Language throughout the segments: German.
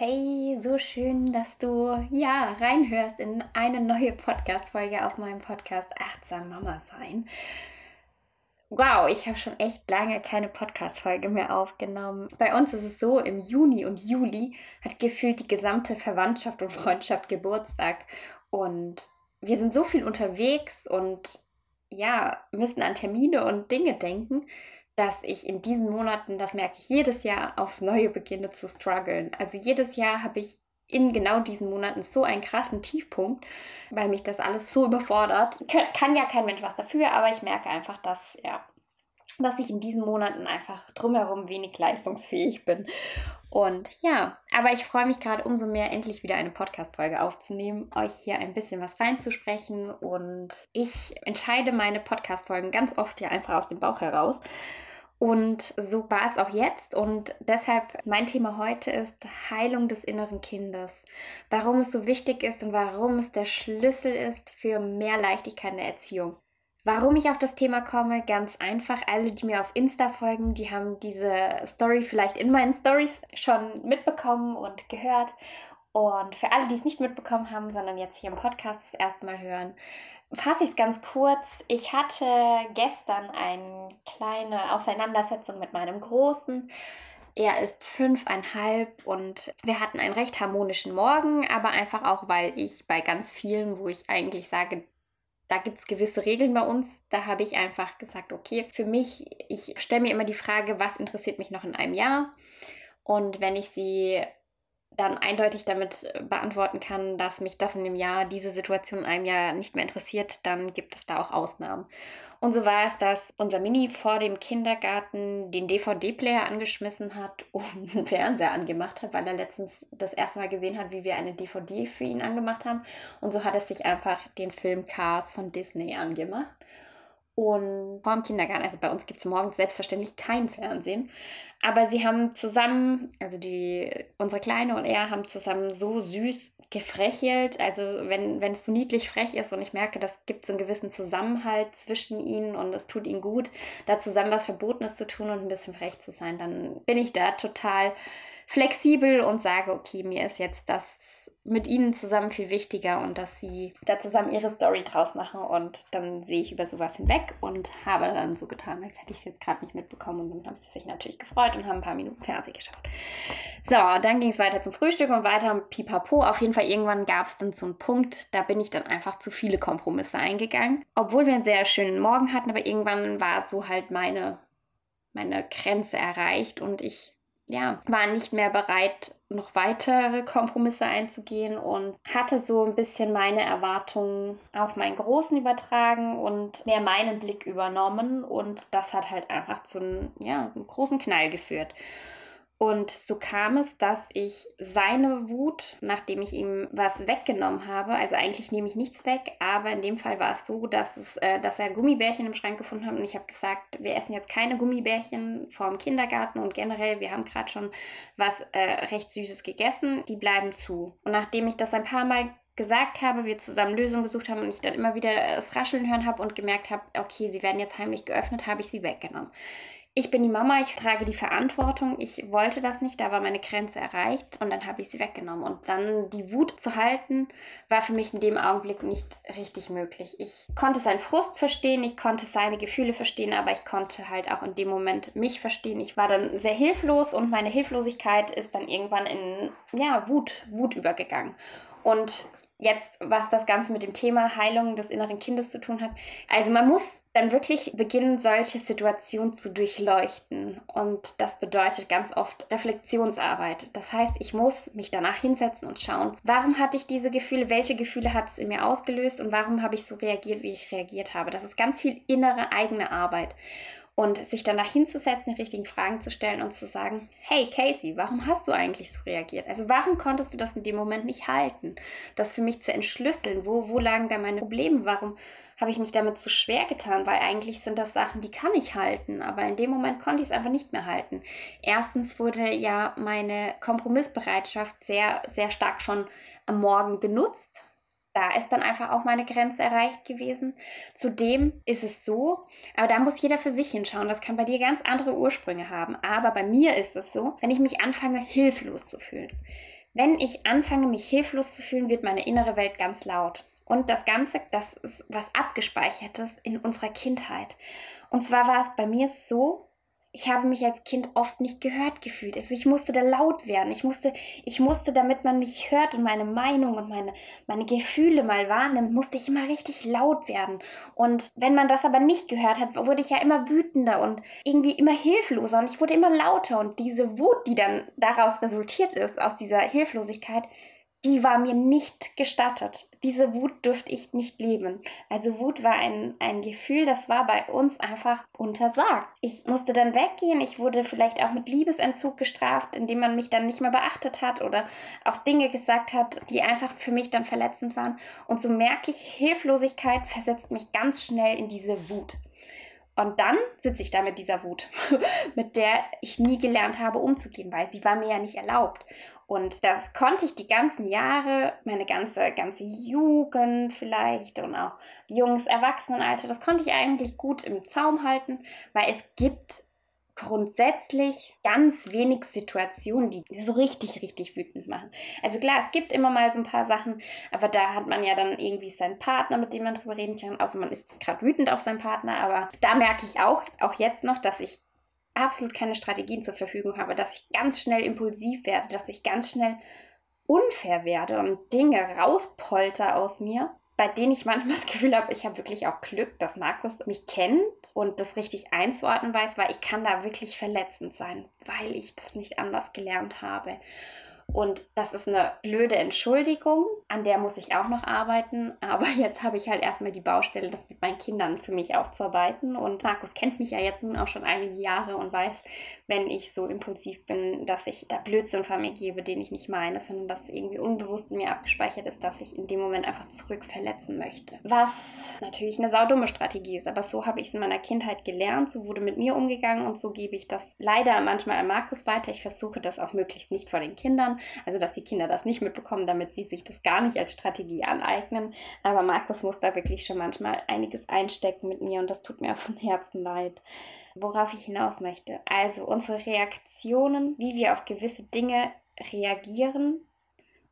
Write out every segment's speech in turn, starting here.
Hey, so schön, dass du ja reinhörst in eine neue Podcast-Folge auf meinem Podcast Achtsam Mama sein. Wow, ich habe schon echt lange keine Podcast-Folge mehr aufgenommen. Bei uns ist es so, im Juni und Juli hat gefühlt die gesamte Verwandtschaft und Freundschaft Geburtstag. Und wir sind so viel unterwegs und ja, müssen an Termine und Dinge denken, dass ich in diesen Monaten, das merke ich jedes Jahr, aufs Neue beginne zu strugglen. Also jedes Jahr habe ich in genau diesen Monaten so einen krassen Tiefpunkt, weil mich das alles so überfordert. Kann ja kein Mensch was dafür, aber ich merke einfach, dass, ja, dass ich in diesen Monaten einfach drumherum wenig leistungsfähig bin. Und ja, aber ich freue mich gerade umso mehr, endlich wieder eine Podcast-Folge aufzunehmen, euch hier ein bisschen was reinzusprechen. Und ich entscheide meine Podcast-Folgen ganz oft ja einfach aus dem Bauch heraus. Und so war es auch jetzt. Und deshalb mein Thema heute ist Heilung des inneren Kindes. Warum es so wichtig ist und warum es der Schlüssel ist für mehr Leichtigkeit in der Erziehung. Warum ich auf das Thema komme, ganz einfach. Alle, die mir auf Insta folgen, die haben diese Story vielleicht in meinen Stories schon mitbekommen und gehört. Und für alle, die es nicht mitbekommen haben, sondern jetzt hier im Podcast das erste Mal hören, fasse ich es ganz kurz. Ich hatte gestern eine kleine Auseinandersetzung mit meinem Großen. Er ist fünfeinhalb und wir hatten einen recht harmonischen Morgen, aber einfach auch, weil ich bei ganz vielen, wo ich eigentlich sage, da gibt es gewisse Regeln bei uns. Da habe ich einfach gesagt, okay, für mich, ich stelle mir immer die Frage, was interessiert mich noch in einem Jahr? Und wenn ich sie dann eindeutig damit äh, beantworten kann, dass mich das in dem Jahr, diese Situation in einem Jahr nicht mehr interessiert, dann gibt es da auch Ausnahmen. Und so war es, dass unser Mini vor dem Kindergarten den DVD-Player angeschmissen hat und einen Fernseher angemacht hat, weil er letztens das erste Mal gesehen hat, wie wir eine DVD für ihn angemacht haben. Und so hat es sich einfach den Film Cars von Disney angemacht. Und vor dem Kindergarten, also bei uns gibt es morgens selbstverständlich kein Fernsehen. Aber sie haben zusammen, also die, unsere Kleine und er haben zusammen so süß gefrechelt. Also wenn, wenn es so niedlich frech ist und ich merke, das gibt so einen gewissen Zusammenhalt zwischen ihnen und es tut ihnen gut, da zusammen was Verbotenes zu tun und ein bisschen frech zu sein, dann bin ich da total flexibel und sage, okay, mir ist jetzt das mit ihnen zusammen viel wichtiger und dass sie da zusammen ihre Story draus machen und dann sehe ich über sowas hinweg und habe dann so getan, als hätte ich es jetzt gerade nicht mitbekommen und dann haben sie sich natürlich gefreut und haben ein paar Minuten Fernsehen geschaut. So, dann ging es weiter zum Frühstück und weiter pipapo. Auf jeden Fall irgendwann gab es dann so einen Punkt, da bin ich dann einfach zu viele Kompromisse eingegangen. Obwohl wir einen sehr schönen Morgen hatten, aber irgendwann war so halt meine, meine Grenze erreicht und ich ja, war nicht mehr bereit, noch weitere Kompromisse einzugehen und hatte so ein bisschen meine Erwartungen auf meinen Großen übertragen und mehr meinen Blick übernommen und das hat halt einfach zu einem, ja, einem großen Knall geführt. Und so kam es, dass ich seine Wut, nachdem ich ihm was weggenommen habe, also eigentlich nehme ich nichts weg, aber in dem Fall war es so, dass, es, äh, dass er Gummibärchen im Schrank gefunden hat und ich habe gesagt, wir essen jetzt keine Gummibärchen vorm Kindergarten und generell, wir haben gerade schon was äh, recht Süßes gegessen, die bleiben zu. Und nachdem ich das ein paar Mal gesagt habe, wir zusammen Lösungen gesucht haben und ich dann immer wieder das Rascheln hören habe und gemerkt habe, okay, sie werden jetzt heimlich geöffnet, habe ich sie weggenommen ich bin die Mama, ich trage die Verantwortung, ich wollte das nicht, da war meine Grenze erreicht und dann habe ich sie weggenommen. Und dann die Wut zu halten, war für mich in dem Augenblick nicht richtig möglich. Ich konnte seinen Frust verstehen, ich konnte seine Gefühle verstehen, aber ich konnte halt auch in dem Moment mich verstehen. Ich war dann sehr hilflos und meine Hilflosigkeit ist dann irgendwann in ja, Wut, Wut übergegangen. Und jetzt, was das Ganze mit dem Thema Heilung des inneren Kindes zu tun hat. Also man muss dann wirklich beginnen, solche Situationen zu durchleuchten. Und das bedeutet ganz oft Reflexionsarbeit. Das heißt, ich muss mich danach hinsetzen und schauen, warum hatte ich diese Gefühle, welche Gefühle hat es in mir ausgelöst und warum habe ich so reagiert, wie ich reagiert habe. Das ist ganz viel innere eigene Arbeit. Und sich danach hinzusetzen, die richtigen Fragen zu stellen und zu sagen, hey Casey, warum hast du eigentlich so reagiert? Also warum konntest du das in dem Moment nicht halten? Das für mich zu entschlüsseln, wo, wo lagen da meine Probleme? Warum habe ich mich damit zu schwer getan, weil eigentlich sind das Sachen, die kann ich halten, aber in dem Moment konnte ich es einfach nicht mehr halten. Erstens wurde ja meine Kompromissbereitschaft sehr, sehr stark schon am Morgen genutzt. Da ist dann einfach auch meine Grenze erreicht gewesen. Zudem ist es so, aber da muss jeder für sich hinschauen. Das kann bei dir ganz andere Ursprünge haben. Aber bei mir ist es so, wenn ich mich anfange, hilflos zu fühlen. Wenn ich anfange, mich hilflos zu fühlen, wird meine innere Welt ganz laut. Und das Ganze, das ist was Abgespeichertes in unserer Kindheit. Und zwar war es bei mir so, ich habe mich als Kind oft nicht gehört gefühlt. Also ich musste da laut werden. Ich musste, ich musste, damit man mich hört und meine Meinung und meine, meine Gefühle mal wahrnimmt, musste ich immer richtig laut werden. Und wenn man das aber nicht gehört hat, wurde ich ja immer wütender und irgendwie immer hilfloser und ich wurde immer lauter. Und diese Wut, die dann daraus resultiert ist, aus dieser Hilflosigkeit, die war mir nicht gestattet. Diese Wut durfte ich nicht leben. Also Wut war ein, ein Gefühl, das war bei uns einfach untersagt. Ich musste dann weggehen. Ich wurde vielleicht auch mit Liebesentzug gestraft, indem man mich dann nicht mehr beachtet hat oder auch Dinge gesagt hat, die einfach für mich dann verletzend waren. Und so merke ich, Hilflosigkeit versetzt mich ganz schnell in diese Wut. Und dann sitze ich da mit dieser Wut, mit der ich nie gelernt habe umzugehen, weil sie war mir ja nicht erlaubt. Und das konnte ich die ganzen Jahre, meine ganze, ganze Jugend vielleicht und auch junges Erwachsenenalter, das konnte ich eigentlich gut im Zaum halten, weil es gibt grundsätzlich ganz wenig Situationen, die so richtig, richtig wütend machen. Also klar, es gibt immer mal so ein paar Sachen, aber da hat man ja dann irgendwie seinen Partner, mit dem man drüber reden kann, außer man ist gerade wütend auf seinen Partner, aber da merke ich auch, auch jetzt noch, dass ich absolut keine Strategien zur Verfügung habe, dass ich ganz schnell impulsiv werde, dass ich ganz schnell unfair werde und Dinge rauspolter aus mir bei denen ich manchmal das Gefühl habe, ich habe wirklich auch Glück, dass Markus mich kennt und das richtig einzuordnen weiß, weil ich kann da wirklich verletzend sein, weil ich das nicht anders gelernt habe. Und das ist eine blöde Entschuldigung, an der muss ich auch noch arbeiten. Aber jetzt habe ich halt erstmal die Baustelle, das mit meinen Kindern für mich aufzuarbeiten. Und Markus kennt mich ja jetzt nun auch schon einige Jahre und weiß, wenn ich so impulsiv bin, dass ich da Blödsinn von mir gebe, den ich nicht meine, sondern dass irgendwie unbewusst in mir abgespeichert ist, dass ich in dem Moment einfach zurück verletzen möchte. Was natürlich eine saudumme Strategie ist, aber so habe ich es in meiner Kindheit gelernt, so wurde mit mir umgegangen und so gebe ich das leider manchmal an Markus weiter. Ich versuche das auch möglichst nicht vor den Kindern also dass die Kinder das nicht mitbekommen, damit sie sich das gar nicht als Strategie aneignen. Aber Markus muss da wirklich schon manchmal einiges einstecken mit mir und das tut mir auch vom Herzen leid. Worauf ich hinaus möchte. Also unsere Reaktionen, wie wir auf gewisse Dinge reagieren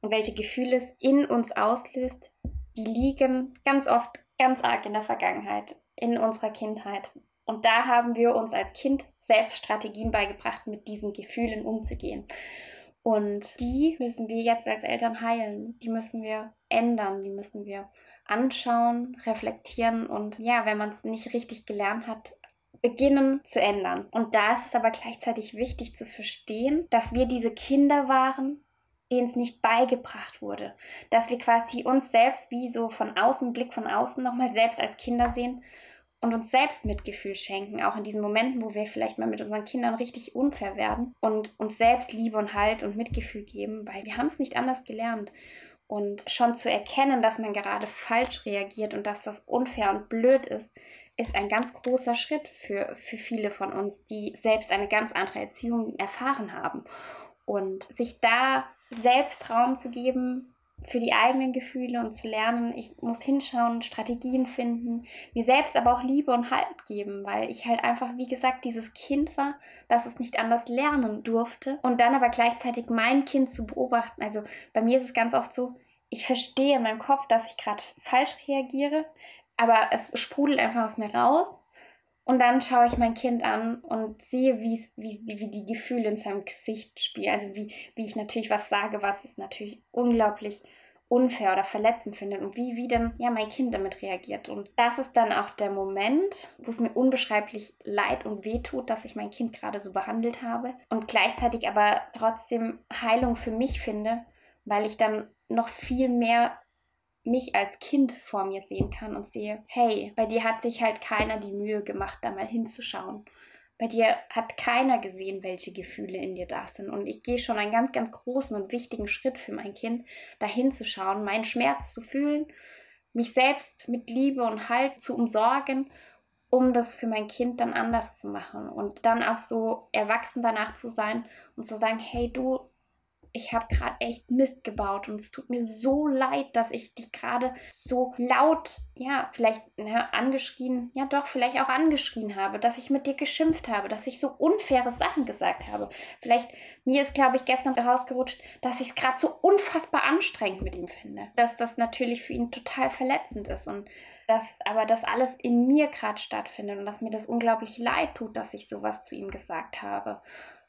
und welche Gefühle es in uns auslöst, die liegen ganz oft ganz arg in der Vergangenheit, in unserer Kindheit. Und da haben wir uns als Kind selbst Strategien beigebracht, mit diesen Gefühlen umzugehen. Und die müssen wir jetzt als Eltern heilen. Die müssen wir ändern. Die müssen wir anschauen, reflektieren und ja, wenn man es nicht richtig gelernt hat, beginnen zu ändern. Und da ist es aber gleichzeitig wichtig zu verstehen, dass wir diese Kinder waren, denen es nicht beigebracht wurde. Dass wir quasi uns selbst wie so von außen, Blick von außen nochmal selbst als Kinder sehen und uns selbst Mitgefühl schenken, auch in diesen Momenten, wo wir vielleicht mal mit unseren Kindern richtig unfair werden und uns selbst Liebe und Halt und Mitgefühl geben, weil wir haben es nicht anders gelernt. Und schon zu erkennen, dass man gerade falsch reagiert und dass das unfair und blöd ist, ist ein ganz großer Schritt für, für viele von uns, die selbst eine ganz andere Erziehung erfahren haben. Und sich da selbst Raum zu geben, für die eigenen Gefühle und zu lernen, ich muss hinschauen, Strategien finden, mir selbst aber auch Liebe und Halt geben, weil ich halt einfach, wie gesagt, dieses Kind war, das es nicht anders lernen durfte und dann aber gleichzeitig mein Kind zu beobachten. Also bei mir ist es ganz oft so, ich verstehe in meinem Kopf, dass ich gerade falsch reagiere, aber es sprudelt einfach aus mir raus und dann schaue ich mein Kind an und sehe, wie, wie, wie die Gefühle in seinem Gesicht spielen. Also wie, wie ich natürlich was sage, was es natürlich unglaublich unfair oder verletzend finde und wie, wie dann ja mein Kind damit reagiert. Und das ist dann auch der Moment, wo es mir unbeschreiblich leid und weh tut, dass ich mein Kind gerade so behandelt habe und gleichzeitig aber trotzdem Heilung für mich finde, weil ich dann noch viel mehr mich als Kind vor mir sehen kann und sehe, hey, bei dir hat sich halt keiner die Mühe gemacht, da mal hinzuschauen. bei dir hat keiner gesehen, welche Gefühle in dir da sind. Und ich gehe schon einen ganz, ganz großen und wichtigen Schritt für mein Kind, dahin zu schauen, meinen Schmerz zu fühlen, mich selbst mit Liebe und Halt zu umsorgen, um das für mein Kind dann anders zu machen und dann auch so erwachsen danach zu sein und zu sagen, hey du, ich habe gerade echt Mist gebaut und es tut mir so leid, dass ich dich gerade so laut, ja, vielleicht na, angeschrien, ja doch, vielleicht auch angeschrien habe, dass ich mit dir geschimpft habe, dass ich so unfaire Sachen gesagt habe. Vielleicht, mir ist, glaube ich, gestern rausgerutscht, dass ich es gerade so unfassbar anstrengend mit ihm finde. Dass das natürlich für ihn total verletzend ist und dass aber das alles in mir gerade stattfindet und dass mir das unglaublich leid tut, dass ich sowas zu ihm gesagt habe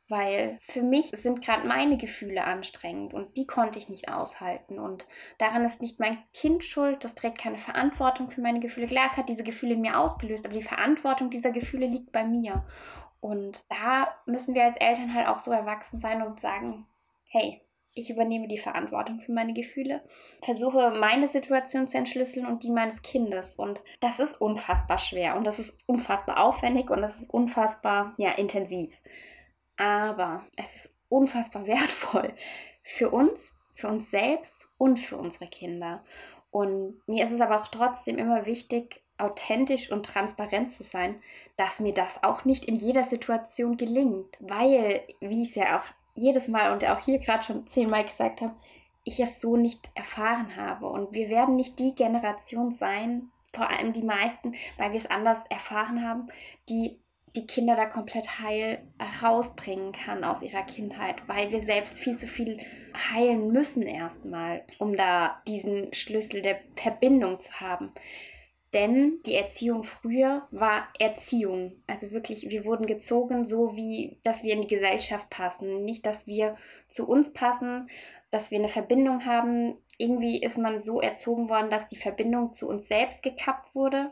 weil für mich sind gerade meine Gefühle anstrengend und die konnte ich nicht aushalten. Und daran ist nicht mein Kind schuld, das trägt keine Verantwortung für meine Gefühle. Klar, es hat diese Gefühle in mir ausgelöst, aber die Verantwortung dieser Gefühle liegt bei mir. Und da müssen wir als Eltern halt auch so erwachsen sein und sagen, hey, ich übernehme die Verantwortung für meine Gefühle, versuche meine Situation zu entschlüsseln und die meines Kindes. Und das ist unfassbar schwer und das ist unfassbar aufwendig und das ist unfassbar ja, intensiv aber es ist unfassbar wertvoll für uns, für uns selbst und für unsere Kinder. Und mir ist es aber auch trotzdem immer wichtig, authentisch und transparent zu sein, dass mir das auch nicht in jeder Situation gelingt, weil, wie ich es ja auch jedes Mal und auch hier gerade schon zehnmal gesagt habe, ich es so nicht erfahren habe. Und wir werden nicht die Generation sein, vor allem die meisten, weil wir es anders erfahren haben, die die Kinder da komplett heil rausbringen kann aus ihrer Kindheit, weil wir selbst viel zu viel heilen müssen erstmal, um da diesen Schlüssel der Verbindung zu haben. Denn die Erziehung früher war Erziehung. Also wirklich, wir wurden gezogen, so wie, dass wir in die Gesellschaft passen. Nicht, dass wir zu uns passen, dass wir eine Verbindung haben. Irgendwie ist man so erzogen worden, dass die Verbindung zu uns selbst gekappt wurde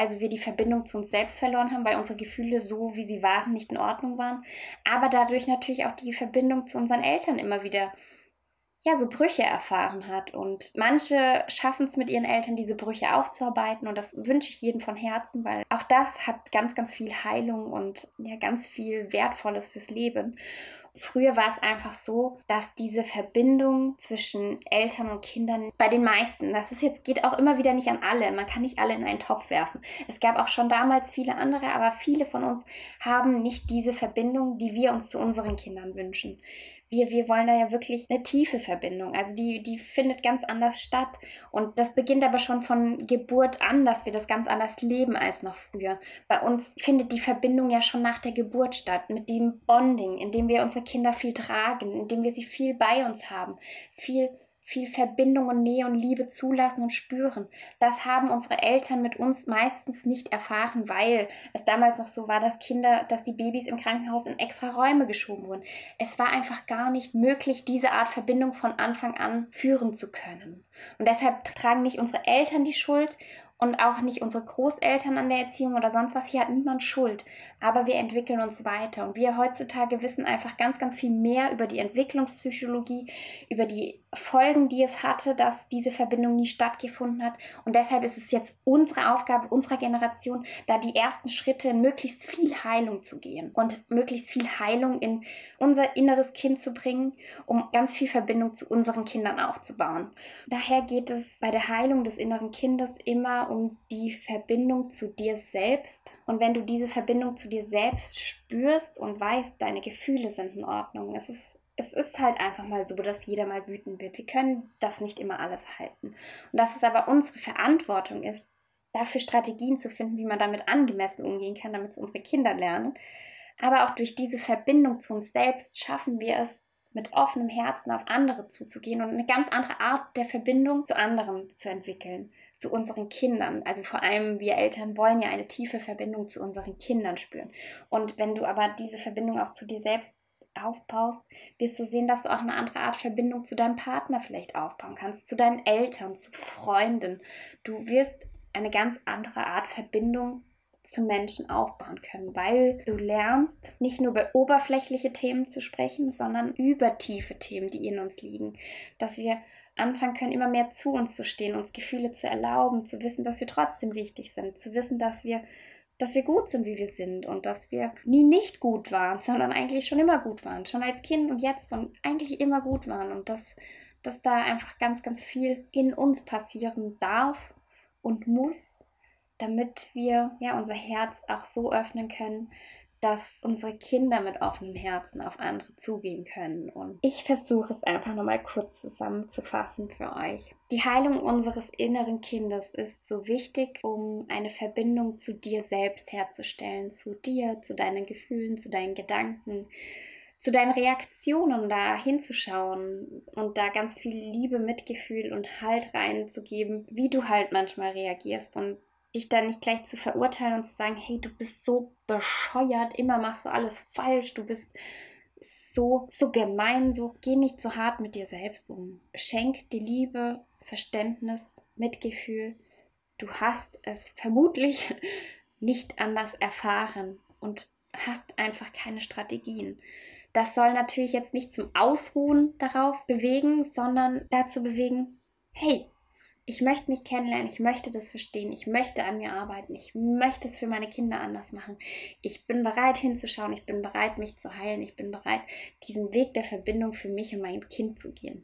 also wir die Verbindung zu uns selbst verloren haben, weil unsere Gefühle so, wie sie waren, nicht in Ordnung waren. Aber dadurch natürlich auch die Verbindung zu unseren Eltern immer wieder ja, so Brüche erfahren hat. Und manche schaffen es mit ihren Eltern, diese Brüche aufzuarbeiten. Und das wünsche ich jedem von Herzen, weil auch das hat ganz, ganz viel Heilung und ja, ganz viel Wertvolles fürs Leben. Früher war es einfach so, dass diese Verbindung zwischen Eltern und Kindern bei den meisten, das ist jetzt geht auch immer wieder nicht an alle, man kann nicht alle in einen Topf werfen. Es gab auch schon damals viele andere, aber viele von uns haben nicht diese Verbindung, die wir uns zu unseren Kindern wünschen wir, wir wollen da ja wirklich eine tiefe Verbindung. Also die, die findet ganz anders statt. Und das beginnt aber schon von Geburt an, dass wir das ganz anders leben als noch früher. Bei uns findet die Verbindung ja schon nach der Geburt statt, mit dem Bonding, indem wir unsere Kinder viel tragen, indem wir sie viel bei uns haben, viel viel Verbindung und Nähe und Liebe zulassen und spüren. Das haben unsere Eltern mit uns meistens nicht erfahren, weil es damals noch so war, dass Kinder, dass die Babys im Krankenhaus in extra Räume geschoben wurden. Es war einfach gar nicht möglich, diese Art Verbindung von Anfang an führen zu können. Und deshalb tragen nicht unsere Eltern die Schuld und auch nicht unsere Großeltern an der Erziehung oder sonst was. Hier hat niemand Schuld. Aber wir entwickeln uns weiter. Und wir heutzutage wissen einfach ganz, ganz viel mehr über die Entwicklungspsychologie, über die Folgen, die es hatte, dass diese Verbindung nie stattgefunden hat. Und deshalb ist es jetzt unsere Aufgabe, unserer Generation, da die ersten Schritte in möglichst viel Heilung zu gehen und möglichst viel Heilung in unser inneres Kind zu bringen, um ganz viel Verbindung zu unseren Kindern aufzubauen. Daher geht es bei der Heilung des inneren Kindes immer um die Verbindung zu dir selbst. Und wenn du diese Verbindung zu dir selbst spürst und weißt, deine Gefühle sind in Ordnung, es ist, es ist halt einfach mal so, dass jeder mal wütend wird. Wir können das nicht immer alles halten. Und dass es aber unsere Verantwortung ist, dafür Strategien zu finden, wie man damit angemessen umgehen kann, damit es unsere Kinder lernen. Aber auch durch diese Verbindung zu uns selbst schaffen wir es, mit offenem Herzen auf andere zuzugehen und eine ganz andere Art der Verbindung zu anderen zu entwickeln zu unseren Kindern. Also vor allem wir Eltern wollen ja eine tiefe Verbindung zu unseren Kindern spüren. Und wenn du aber diese Verbindung auch zu dir selbst aufbaust, wirst du sehen, dass du auch eine andere Art Verbindung zu deinem Partner vielleicht aufbauen kannst, zu deinen Eltern, zu Freunden. Du wirst eine ganz andere Art Verbindung zu Menschen aufbauen können, weil du lernst, nicht nur über oberflächliche Themen zu sprechen, sondern über tiefe Themen, die in uns liegen. Dass wir anfangen können, immer mehr zu uns zu stehen, uns Gefühle zu erlauben, zu wissen, dass wir trotzdem wichtig sind, zu wissen, dass wir dass wir gut sind, wie wir sind und dass wir nie nicht gut waren, sondern eigentlich schon immer gut waren. Schon als Kind und jetzt und eigentlich immer gut waren. Und dass, dass da einfach ganz, ganz viel in uns passieren darf und muss, damit wir ja unser Herz auch so öffnen können, dass unsere Kinder mit offenen Herzen auf andere zugehen können. Und ich versuche es einfach nochmal kurz zusammenzufassen für euch. Die Heilung unseres inneren Kindes ist so wichtig, um eine Verbindung zu dir selbst herzustellen, zu dir, zu deinen Gefühlen, zu deinen Gedanken, zu deinen Reaktionen da hinzuschauen und da ganz viel Liebe, Mitgefühl und Halt reinzugeben, wie du halt manchmal reagierst und dich dann nicht gleich zu verurteilen und zu sagen, hey, du bist so bescheuert, immer machst du alles falsch, du bist so, so gemein, so geh nicht so hart mit dir selbst um. Schenk dir Liebe, Verständnis, Mitgefühl. Du hast es vermutlich nicht anders erfahren und hast einfach keine Strategien. Das soll natürlich jetzt nicht zum Ausruhen darauf bewegen, sondern dazu bewegen, hey, ich möchte mich kennenlernen, ich möchte das verstehen, ich möchte an mir arbeiten, ich möchte es für meine Kinder anders machen. Ich bin bereit hinzuschauen, ich bin bereit, mich zu heilen, ich bin bereit, diesen Weg der Verbindung für mich und mein Kind zu gehen.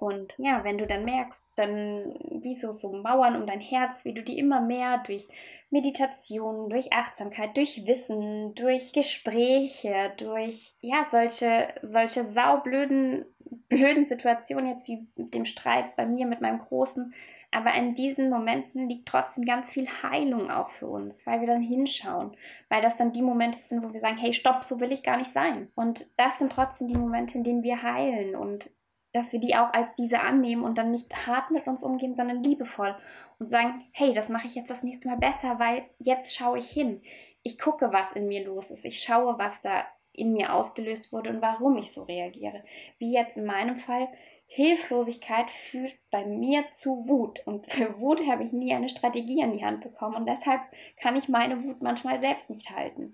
Und ja, wenn du dann merkst, dann wie so, so Mauern um dein Herz, wie du die immer mehr durch Meditation, durch Achtsamkeit, durch Wissen, durch Gespräche, durch ja, solche, solche saublöden blöden Situationen, jetzt wie mit dem Streit bei mir mit meinem Großen. Aber in diesen Momenten liegt trotzdem ganz viel Heilung auch für uns, weil wir dann hinschauen, weil das dann die Momente sind, wo wir sagen, hey, stopp, so will ich gar nicht sein. Und das sind trotzdem die Momente, in denen wir heilen und dass wir die auch als diese annehmen und dann nicht hart mit uns umgehen, sondern liebevoll und sagen, hey, das mache ich jetzt das nächste Mal besser, weil jetzt schaue ich hin. Ich gucke, was in mir los ist. Ich schaue, was da in mir ausgelöst wurde und warum ich so reagiere. Wie jetzt in meinem Fall, Hilflosigkeit führt bei mir zu Wut. Und für Wut habe ich nie eine Strategie an die Hand bekommen und deshalb kann ich meine Wut manchmal selbst nicht halten.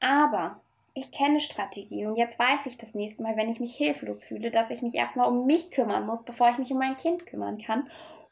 Aber ich kenne Strategien und jetzt weiß ich das nächste Mal, wenn ich mich hilflos fühle, dass ich mich erstmal um mich kümmern muss, bevor ich mich um mein Kind kümmern kann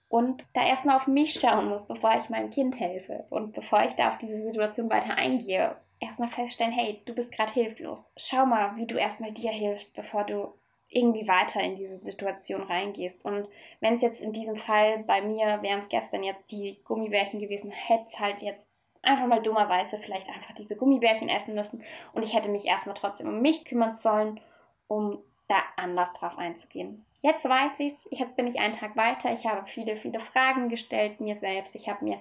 und da erstmal auf mich schauen muss, bevor ich meinem Kind helfe und bevor ich da auf diese Situation weiter eingehe erstmal feststellen, hey, du bist gerade hilflos. Schau mal, wie du erstmal dir hilfst, bevor du irgendwie weiter in diese Situation reingehst. Und wenn es jetzt in diesem Fall bei mir, wären es gestern jetzt die Gummibärchen gewesen, hätte es halt jetzt einfach mal dummerweise vielleicht einfach diese Gummibärchen essen müssen. Und ich hätte mich erstmal trotzdem um mich kümmern sollen, um da anders drauf einzugehen. Jetzt weiß ich es, jetzt bin ich einen Tag weiter, ich habe viele, viele Fragen gestellt mir selbst, ich habe mir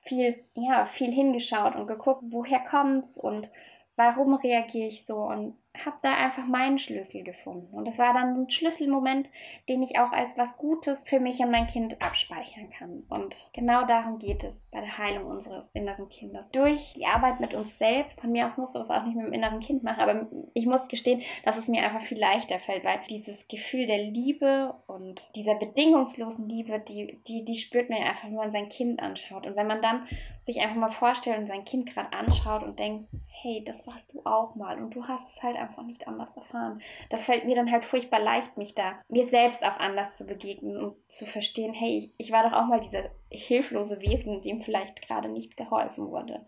viel, ja, viel hingeschaut und geguckt, woher kommt's und warum reagiere ich so und habe da einfach meinen Schlüssel gefunden. Und das war dann ein Schlüsselmoment, den ich auch als was Gutes für mich und mein Kind abspeichern kann. Und genau darum geht es bei der Heilung unseres inneren Kindes. Durch die Arbeit mit uns selbst, von mir aus musst du es auch nicht mit dem inneren Kind machen, aber ich muss gestehen, dass es mir einfach viel leichter fällt, weil dieses Gefühl der Liebe und dieser bedingungslosen Liebe, die, die, die spürt man einfach, wenn man sein Kind anschaut. Und wenn man dann sich einfach mal vorstellt und sein Kind gerade anschaut und denkt, hey, das warst du auch mal und du hast es halt einfach nicht anders erfahren. Das fällt mir dann halt furchtbar leicht, mich da mir selbst auch anders zu begegnen und zu verstehen, hey, ich, ich war doch auch mal dieser hilflose Wesen, dem vielleicht gerade nicht geholfen wurde.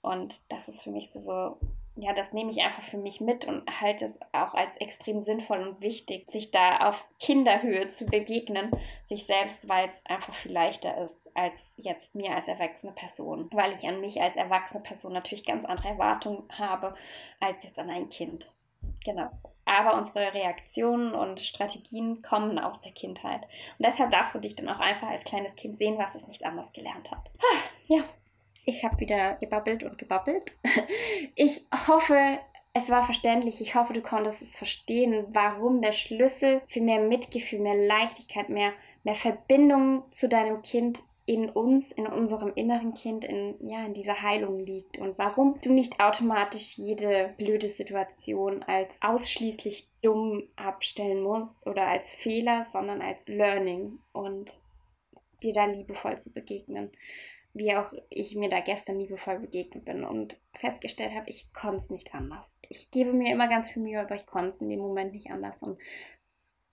Und das ist für mich so, so ja, das nehme ich einfach für mich mit und halte es auch als extrem sinnvoll und wichtig, sich da auf Kinderhöhe zu begegnen, sich selbst, weil es einfach viel leichter ist als jetzt mir als erwachsene Person, weil ich an mich als erwachsene Person natürlich ganz andere Erwartungen habe als jetzt an ein Kind. Genau. Aber unsere Reaktionen und Strategien kommen aus der Kindheit. Und deshalb darfst du dich dann auch einfach als kleines Kind sehen, was es nicht anders gelernt hat. Ja, ich habe wieder gebabbelt und gebabbelt. Ich hoffe, es war verständlich. Ich hoffe, du konntest es verstehen, warum der Schlüssel für mehr Mitgefühl, mehr Leichtigkeit, mehr, mehr Verbindung zu deinem Kind in uns, in unserem inneren Kind, in, ja, in dieser Heilung liegt und warum du nicht automatisch jede blöde Situation als ausschließlich dumm abstellen musst oder als Fehler, sondern als Learning und dir da liebevoll zu begegnen. Wie auch ich mir da gestern liebevoll begegnet bin und festgestellt habe, ich konnte es nicht anders. Ich gebe mir immer ganz viel Mühe, aber ich konnte es in dem Moment nicht anders. Und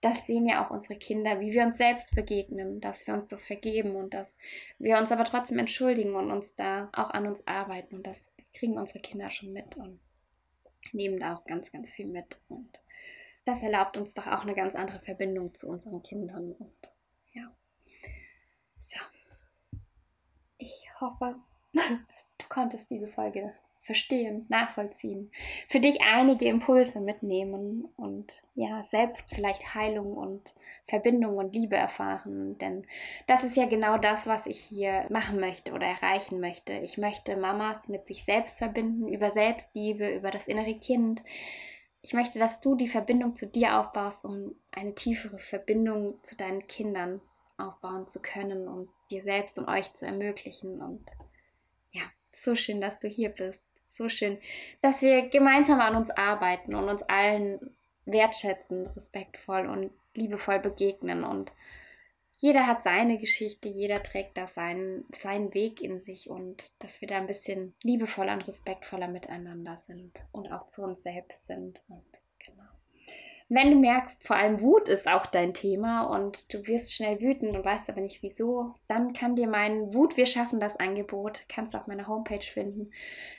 das sehen ja auch unsere Kinder, wie wir uns selbst begegnen, dass wir uns das vergeben und dass wir uns aber trotzdem entschuldigen und uns da auch an uns arbeiten. Und das kriegen unsere Kinder schon mit und nehmen da auch ganz, ganz viel mit. Und das erlaubt uns doch auch eine ganz andere Verbindung zu unseren Kindern. Und ja. So. Ich hoffe, du konntest diese Folge verstehen, nachvollziehen, für dich einige Impulse mitnehmen und ja, selbst vielleicht Heilung und Verbindung und Liebe erfahren. Denn das ist ja genau das, was ich hier machen möchte oder erreichen möchte. Ich möchte Mamas mit sich selbst verbinden, über Selbstliebe, über das innere Kind. Ich möchte, dass du die Verbindung zu dir aufbaust, um eine tiefere Verbindung zu deinen Kindern aufbauen zu können und dir selbst und euch zu ermöglichen. Und ja, so schön, dass du hier bist so schön, dass wir gemeinsam an uns arbeiten und uns allen wertschätzen, respektvoll und liebevoll begegnen. Und jeder hat seine Geschichte, jeder trägt da seinen, seinen Weg in sich und dass wir da ein bisschen liebevoller und respektvoller miteinander sind und auch zu uns selbst sind. Und. Wenn du merkst, vor allem Wut ist auch dein Thema und du wirst schnell wütend und weißt aber nicht wieso, dann kann dir mein Wut, wir schaffen das Angebot, kannst du auf meiner Homepage finden.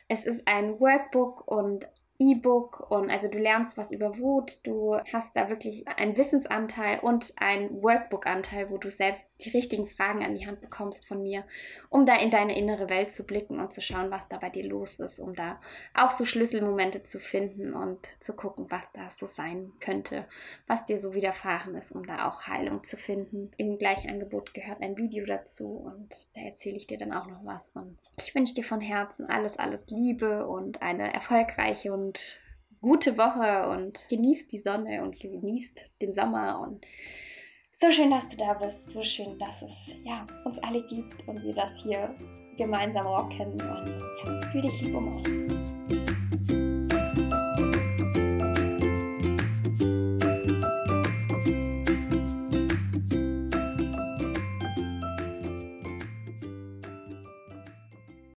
Es ist ein Workbook und E-Book und also du lernst was über Wut, du hast da wirklich einen Wissensanteil und einen Workbook-Anteil, wo du selbst die richtigen Fragen an die Hand bekommst von mir, um da in deine innere Welt zu blicken und zu schauen, was da bei dir los ist, um da auch so Schlüsselmomente zu finden und zu gucken, was da so sein könnte, was dir so widerfahren ist, um da auch Heilung zu finden. Im Gleichangebot gehört ein Video dazu und da erzähle ich dir dann auch noch was. Und ich wünsche dir von Herzen alles, alles Liebe und eine erfolgreiche und und gute Woche und genießt die Sonne und genießt den Sommer und so schön, dass du da bist, so schön, dass es ja, uns alle gibt und wir das hier gemeinsam rocken und ja, fühl dich lieb um euch.